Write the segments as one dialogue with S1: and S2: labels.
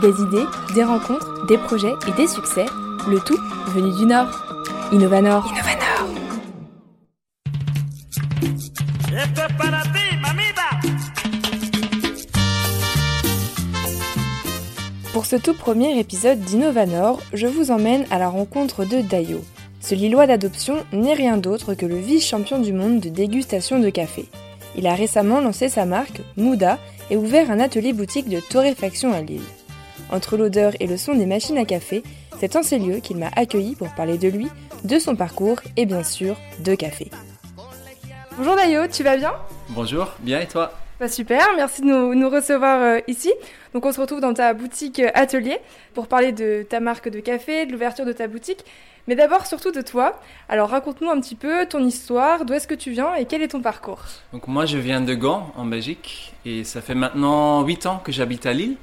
S1: des idées, des rencontres, des projets et des succès, le tout venu du Nord. Innovanor. Innovanor. Pour ce tout premier épisode d'Innovanor, je vous emmène à la rencontre de Dayo. Ce Lillois d'adoption n'est rien d'autre que le vice-champion du monde de dégustation de café. Il a récemment lancé sa marque, Mouda, et ouvert un atelier boutique de torréfaction à Lille. Entre l'odeur et le son des machines à café, c'est en ces lieux qu'il m'a accueilli pour parler de lui, de son parcours et bien sûr de café. Bonjour Dayo, tu vas bien?
S2: Bonjour, bien et toi?
S1: Bah Super, merci de nous, recevoir euh, ici. Donc on se retrouve dans ta boutique euh, atelier pour parler de ta marque de café, de l'ouverture de ta boutique. Mais d'abord, surtout de toi. Alors raconte-nous un petit peu ton histoire, d'où est-ce que tu viens et quel est ton parcours?
S2: Donc moi je viens de Gand en Belgique et ça fait maintenant 8 ans que j'habite à Lille.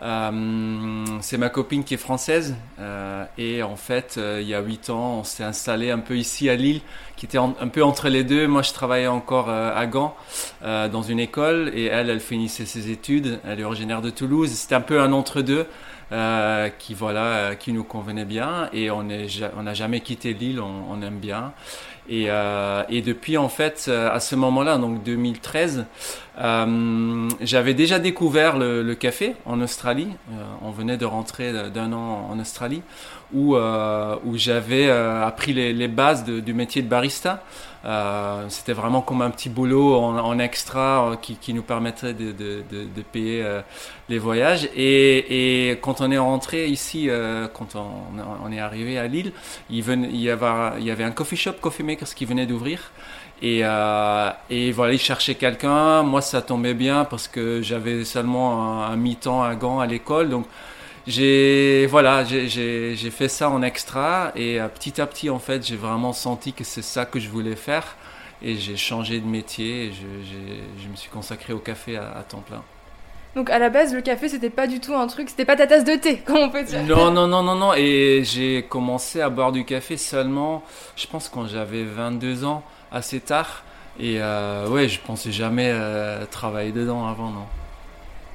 S2: Euh, c'est ma copine qui est française euh, et en fait euh, il y a 8 ans on s'est installé un peu ici à Lille qui était un peu entre les deux. Moi je travaillais encore à Gand dans une école et elle elle finissait ses études. Elle est originaire de Toulouse. C'était un peu un entre deux. qui voilà qui nous convenait bien et on est on n'a jamais quitté Lille on aime bien et, euh, et, depuis en fait à ce moment-là, donc 2013, euh, j'avais déjà découvert le, café en Australie. Euh, on venait de rentrer d'un an en Australie où, euh, où j'avais euh, appris les, bases du métier de barista. Euh, c'était vraiment comme un petit boulot en, en extra euh, qui, nous permettrait de, de, payer euh, les voyages. Et, quand on est rentré ici, euh, quand on, est arrivé à Lille, il, y avait, un coffee shop, Coffee Makers, qui venait d'ouvrir. Et, euh, et, voilà, il cherchait quelqu'un. Moi, ça tombait bien parce que j'avais seulement un, un mi-temps à Gand à l'école. Donc, j'ai voilà, j'ai fait ça en extra et euh, petit à petit en fait, j'ai vraiment senti que c'est ça que je voulais faire et j'ai changé de métier et je, je, me suis consacré au café à, à, temps plein.
S1: Donc à la base, le café c'était pas du tout un truc, c'était pas ta tasse de thé, comme on peut dire.
S2: Non, non, non, non, non. Et j'ai commencé à boire du café seulement, je pense quand j'avais 22 ans, assez tard. Et euh, ouais, je pensais jamais euh, travailler dedans avant, non.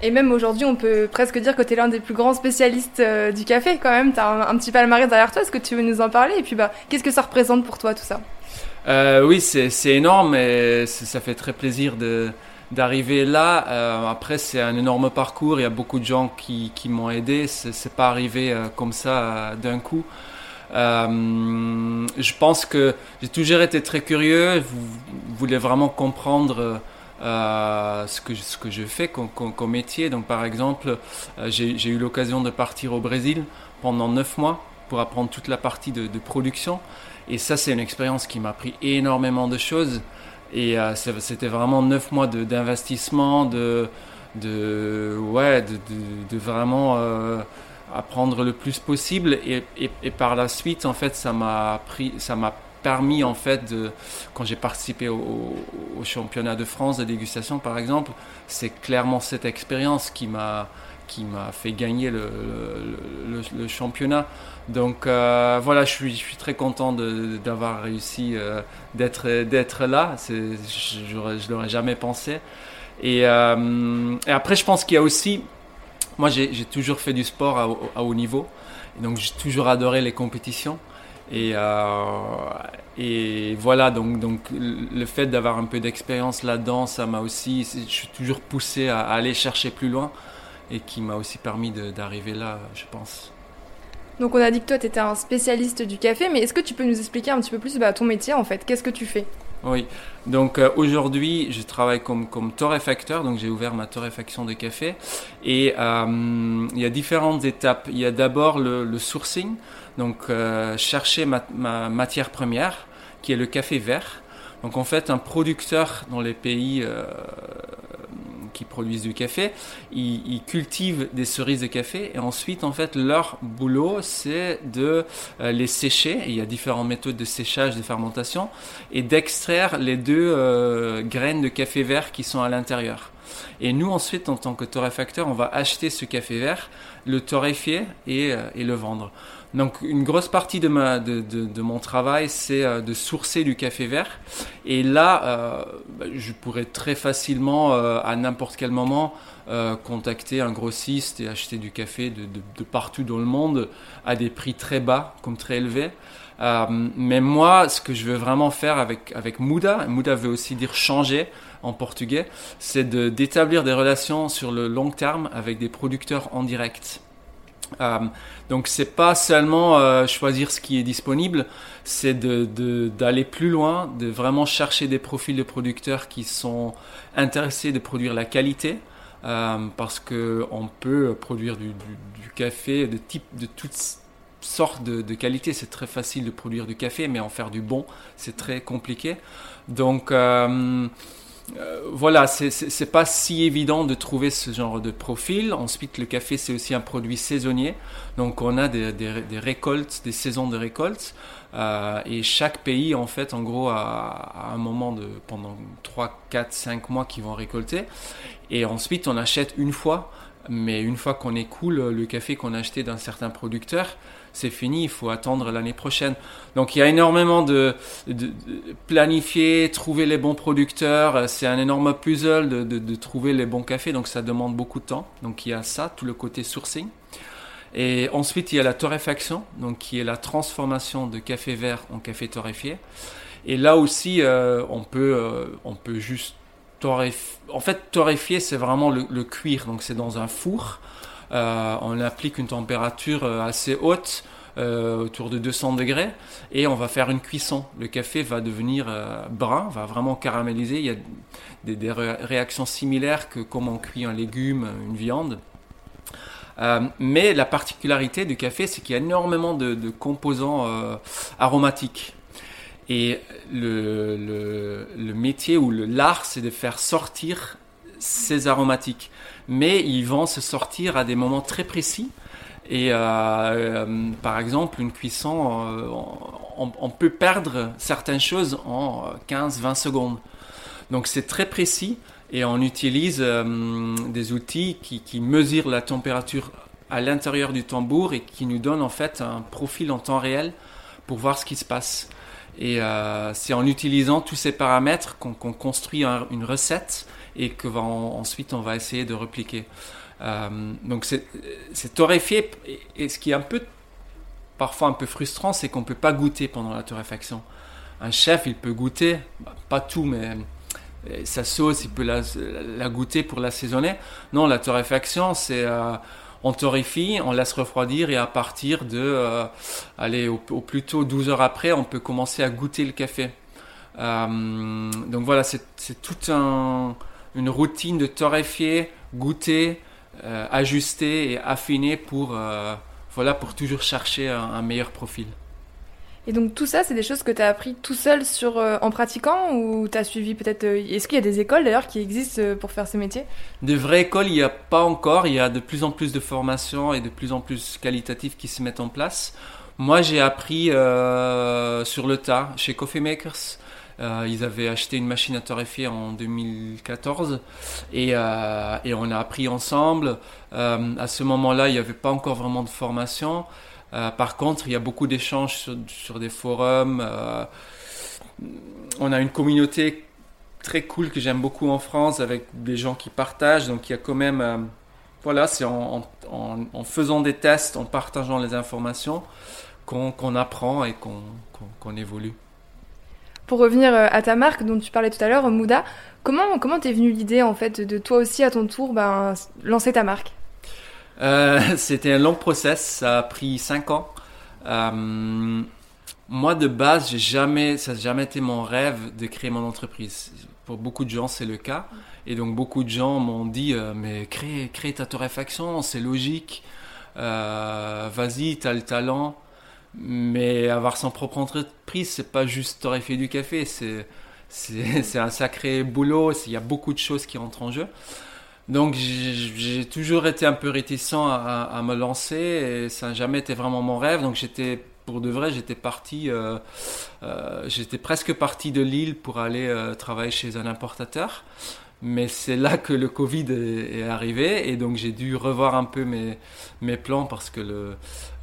S1: Et même aujourd'hui, on peut presque dire que tu es l'un des plus grands spécialistes euh, du café quand même. Tu as un, un, petit palmarès derrière toi. Est-ce que tu veux nous en parler? Et puis, bah, qu'est-ce que ça représente pour toi tout ça?
S2: Oui, c'est énorme et ça fait très plaisir de d'arriver là. Euh, après, c'est un énorme parcours. Il y a beaucoup de gens qui, m'ont aidé. C'est pas arrivé euh, comme ça euh, d'un coup. je pense que j'ai toujours été très curieux. Vous voulez vraiment comprendre ce, que, je fais comme, métier. Donc par exemple, j'ai eu l'occasion de partir au Brésil pendant neuf mois pour apprendre toute la partie de production. Et ça, c'est une expérience qui m'a appris énormément de choses. Et euh, c'était vraiment neuf mois d'investissement, de, ouais, de, vraiment euh, apprendre le plus possible. Et, par la suite, en fait, ça m'a permis en fait de, quand j'ai participé au, championnat de France de dégustation par exemple, c'est clairement cette expérience qui m'a fait gagner le championnat. Donc euh, voilà, je suis, très content d'avoir réussi euh, d'être là. Je je l'aurais jamais pensé. Et, euh, et, après, je pense qu'il y a aussi, moi j'ai toujours fait du sport à, haut niveau, donc j'ai toujours adoré les compétitions. Et, euh, voilà, donc, le fait d'avoir un peu d'expérience là-dedans, ça m'a aussi, je suis toujours poussé à, aller chercher plus loin et qui m'a aussi permis d'arriver là, je pense.
S1: Donc on a dit que toi tu étais un spécialiste du café, mais est-ce que tu peux nous expliquer un petit peu plus bah, ton métier en fait? Qu'est-ce que tu fais?
S2: Oui, donc euh, aujourd'hui je travaille comme, torréfacteur, donc j'ai ouvert ma torréfaction de café. Et euh, il y a différentes étapes. Il y a d'abord le, sourcing, donc euh, chercher ma, ma, matière première qui est le café vert. Donc en fait un producteur dans les pays qui produisent du café, ils, cultivent des cerises de café et ensuite en fait leur boulot c'est de euh, les sécher. Il y a différentes méthodes de séchage, de fermentation et d'extraire les deux euh, graines de café vert qui sont à l'intérieur. Et nous, ensuite, en tant que torréfacteur, on va acheter ce café vert, le torréfier et, et le vendre. Donc une grosse partie de, ma, de, de, de mon travail, c'est euh, de sourcer du café vert. Et là, euh, bah, je pourrais très facilement, euh, à n'importe quel moment, euh, contacter un grossiste et acheter du café de, de, partout dans le monde à des prix très bas, comme très élevés. Euh, mais moi, ce que je veux vraiment faire avec, avec Muda, Muda veut aussi dire changer en portugais, c'est d'établir des relations sur le long terme avec des producteurs en direct. Euh, donc c'est pas seulement euh, choisir ce qui est disponible, c'est d'aller plus loin, de vraiment chercher des profils de producteurs qui sont intéressés de produire la qualité, euh, parce que on peut produire du, café de type de toutes sortes de, de qualité. C'est très facile de produire du café, mais en faire du bon, c'est très compliqué. Donc euh, voilà, c'est pas si évident de trouver ce genre de profil. Ensuite, le café, c'est aussi un produit saisonnier. Donc, on a des, récoltes, des saisons de récoltes. Euh, et chaque pays, en fait, en gros, a, un moment de pendant 3, 4, 5 mois qu'ils vont récolter. Et ensuite, on achète une fois. Mais une fois qu'on écoule le café qu'on a acheté d'un certain producteur, c'est fini, il faut attendre l'année prochaine. Donc il y a énormément de, planifier, trouver les bons producteurs, c'est un énorme puzzle de, de, trouver les bons cafés, donc ça demande beaucoup de temps. Donc il y a ça, tout le côté sourcing. Et ensuite il y a la torréfaction, donc qui est la transformation de café vert en café torréfié. Et là aussi, euh, on peut, euh, on peut juste torréfier. En fait, torréfier, c'est vraiment le, le cuir, donc c'est dans un four. Euh, on applique une température euh, assez haute, euh, autour de 200 degrés, et on va faire une cuisson. Le café va devenir brun, va vraiment caraméliser. Il y a des, réactions similaires que comme on cuit un légume, une viande. Mais la particularité du café, c'est qu'il y a énormément de, composants aromatiques. Et le, métier ou l'art, c'est de faire sortir ces aromatiques mais ils vont se sortir à des moments très précis. Et euh, euh, par exemple, une cuisson, euh, on, peut perdre certaines choses en 15-20 secondes. Donc c'est très précis et on utilise des outils qui, mesurent la température à l'intérieur du tambour et qui nous donnent en fait un profil en temps réel pour voir ce qui se passe. Et c'est en utilisant tous ces paramètres qu'on qu construit un, une recette et que ensuite on va essayer de repliquer. Euh, donc c'est torréfié et, ce qui est un peu parfois un peu frustrant, c'est qu'on peut pas goûter pendant la torréfaction. Un chef, il peut goûter, bah, pas tout, mais euh, sa sauce, il peut la, goûter pour l'assaisonner. Non, la torréfaction, c'est euh, on torréfie, on laisse refroidir et à partir de, euh, allez, au, au, plus tôt 12 heures après, on peut commencer à goûter le café. Donc voilà, c'est tout un, une routine de torréfier, goûter, euh, ajuster et affiner pour, euh, voilà, pour toujours chercher un, un, meilleur profil.
S1: Et donc tout ça, c'est des choses que tu as appris tout seul sur, euh, en pratiquant ou tu as suivi peut-être... Est-ce qu'il y a des écoles d'ailleurs qui existent pour faire ce métier
S2: De vraies écoles, il n'y a pas encore. Il y a de plus en plus de formations et de plus en plus qualitatives qui se mettent en place. Moi, j'ai appris sur le tas chez Coffee Makers. Euh, ils avaient acheté une machine à torréfier en 2014 et, euh, et on a appris ensemble. Euh, à ce moment-là, il n'y avait pas encore vraiment de formation. par contre, il y a beaucoup d'échanges sur, des forums. on a une communauté très cool que j'aime beaucoup en France avec des gens qui partagent. Donc il y a quand même, voilà, c'est en, faisant des tests, en partageant les informations qu'on qu apprend et qu'on qu évolue.
S1: Pour revenir euh, à ta marque dont tu parlais tout à l'heure, Mouda, comment comment t'es venue l'idée en fait de toi aussi à ton tour ben, lancer ta marque?
S2: Euh, C'était un long process, ça a pris 5 ans. Euh, moi de base, j'ai jamais, ça n'a jamais été mon rêve de créer mon entreprise. Pour beaucoup de gens, c'est le cas. Et donc beaucoup de gens m'ont dit mais crée, crée ta torréfaction, c'est logique. Vas-y, t'as le talent. Mais avoir son propre entreprise, c'est pas juste torréfier du café, c'est c'est un sacré boulot, il y a beaucoup de choses qui rentrent en jeu. Donc j'ai toujours été un peu réticent à, me lancer ça n'a jamais été vraiment mon rêve. Donc j'étais pour de vrai, j'étais parti, euh, euh, j'étais presque parti de Lille pour aller euh, travailler chez un importateur. Mais c'est là que le Covid est, arrivé et donc j'ai dû revoir un peu mes, plans parce que le,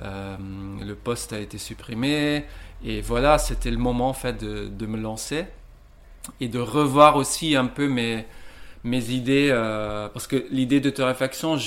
S2: euh, le poste a été supprimé. Et voilà, c'était le moment en fait de, de, me lancer et de revoir aussi un peu mes, mes idées. Euh, parce que l'idée de torréfaction,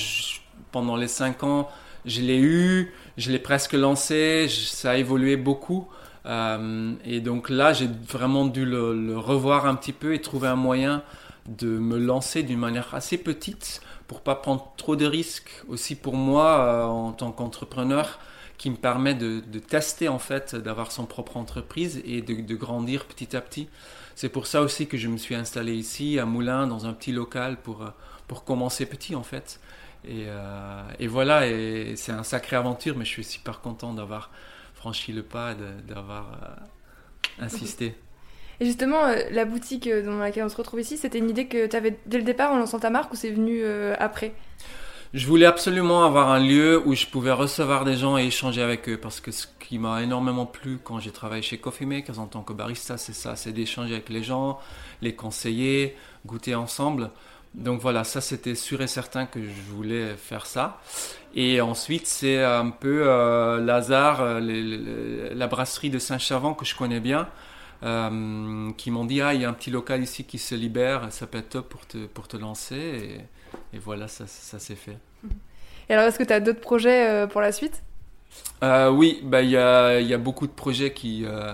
S2: pendant les cinq ans, je l'ai eu, je l'ai presque lancé, ça a évolué beaucoup. Euh, et donc là, j'ai vraiment dû le, revoir un petit peu et trouver un moyen de me lancer d'une manière assez petite pour pas prendre trop de risques. Aussi pour moi euh, en tant qu'entrepreneur qui me permet de, tester en fait d'avoir son propre entreprise et de, grandir petit à petit. C'est pour ça aussi que je me suis installé ici à Moulins dans un petit local pour euh, pour commencer petit en fait. Et, euh, et voilà et c'est un sacré aventure mais je suis super content d'avoir franchi le pas d'avoir insisté
S1: et justement, euh, la boutique euh, dans laquelle on se retrouve ici, c'était une idée que tu avais dès le départ en lançant ta marque ou c'est venu euh, après?
S2: Je voulais absolument avoir un lieu où je pouvais recevoir des gens et échanger avec eux parce que ce qui m'a énormément plu quand j'ai travaillé chez Coffee Makers en tant que barista, c'est ça, c'est d'échanger avec les gens, les conseiller, goûter ensemble. Donc voilà, ça c'était sûr et certain que je voulais faire ça. Et ensuite, c'est un peu euh, Lazare, la brasserie de Saint-Chavant que je connais bien, euh, qui m'ont dit ah il y a un petit local ici qui se libère, ça peut être top pour te, pour te lancer et, et voilà ça, ça s'est fait.
S1: Et alors est-ce que tu as d'autres projets euh, pour la suite?
S2: Euh, Oui, bah, il y, a, y a beaucoup de projets qui, euh,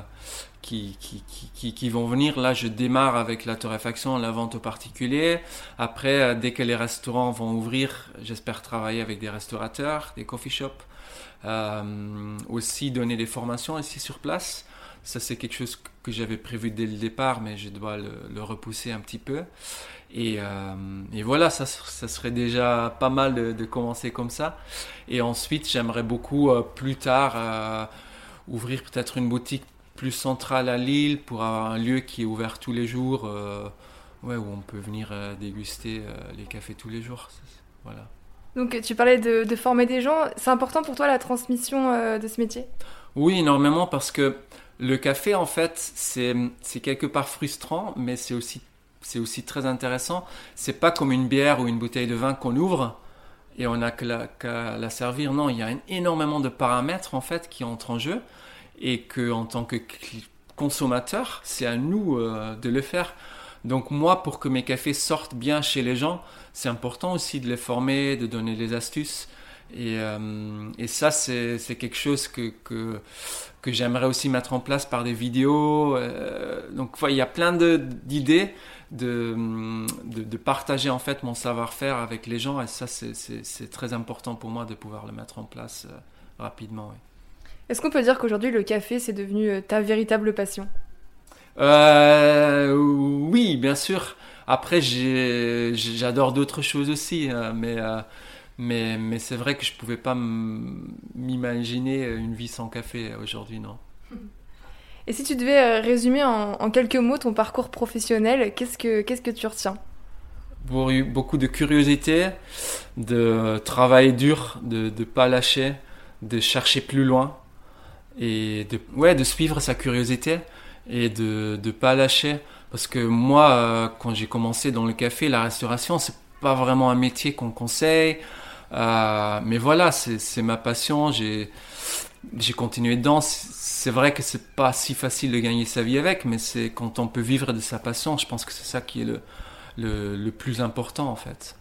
S2: qui, qui, qui, qui, vont venir. Là je démarre avec la torréfaction, la vente aux particuliers. Après dès que les restaurants vont ouvrir, j'espère travailler avec des restaurateurs, des coffee shops. aussi donner des formations ici sur place. Ça, c'est quelque chose que j'avais prévu dès le départ, mais je dois le, repousser un petit peu. Et, euh, et voilà, ça, ça, serait déjà pas mal de, commencer comme ça. Et ensuite, j'aimerais beaucoup euh, plus tard euh, ouvrir peut-être une boutique plus centrale à Lille pour avoir un lieu qui est ouvert tous les jours, ouais, où on peut venir déguster les cafés tous les jours. Voilà.
S1: Donc tu parlais de, de former des gens. C'est important pour toi la transmission de ce métier?
S2: Oui, énormément parce que le café, en fait, c'est quelque part frustrant, mais c'est aussi, très intéressant. C'est pas comme une bière ou une bouteille de vin qu'on ouvre et on n'a qu'à la, servir. Non, il y a énormément de paramètres, en fait, qui entrent en jeu et que, en tant que consommateur, c'est à nous euh, de le faire. Donc moi, pour que mes cafés sortent bien chez les gens, c'est important aussi de les former, de donner des astuces. Et, euh, et ça, c'est quelque chose que, que, que j'aimerais aussi mettre en place par des vidéos. Euh, donc, il y a plein d'idées de, de, de, partager en fait mon savoir-faire avec les gens. Et ça, c'est très important pour moi de pouvoir le mettre en place euh, rapidement. Oui.
S1: Est-ce qu'on peut dire qu'aujourd'hui, le café, c'est devenu euh, ta véritable passion?
S2: Oui, bien sûr. Après, j'adore d'autres choses aussi, mais mais, mais c'est vrai que je ne pouvais pas m'imaginer une vie sans café aujourd'hui, non.
S1: Et si tu devais euh, résumer en, quelques mots ton parcours professionnel, qu'est-ce que, qu'est-ce que tu retiens?
S2: Beaucoup de curiosité, de travail dur, de ne pas lâcher, de chercher plus loin et de, ouais, de suivre sa curiosité et de ne pas lâcher. Parce que moi, euh, quand j'ai commencé dans le café, la restauration, c'est pas vraiment un métier qu'on conseille. Euh, mais voilà, c'est ma passion. J'ai continué dedans. C'est vrai que c'est pas si facile de gagner sa vie avec, mais c'est quand on peut vivre de sa passion, je pense que c'est ça qui est le, le, le, plus important en fait.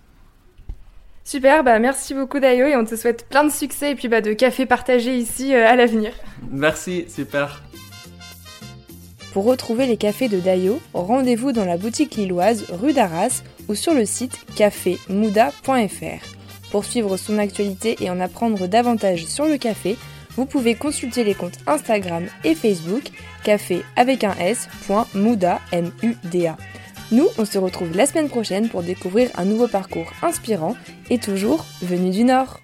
S1: Super, bah merci beaucoup Dayo et on te souhaite plein de succès et puis bah de café partagé ici euh, à l'avenir.
S2: Merci, super.
S1: Pour retrouver les cafés de Dayo, rendez-vous dans la boutique lilloise rue d'Arras ou sur le site cafémouda.fr. Pour suivre son actualité et en apprendre davantage sur le café, vous pouvez consulter les comptes Instagram et Facebook café avec un s. Nous, on se retrouve la semaine prochaine pour découvrir un nouveau parcours inspirant et toujours venu du Nord.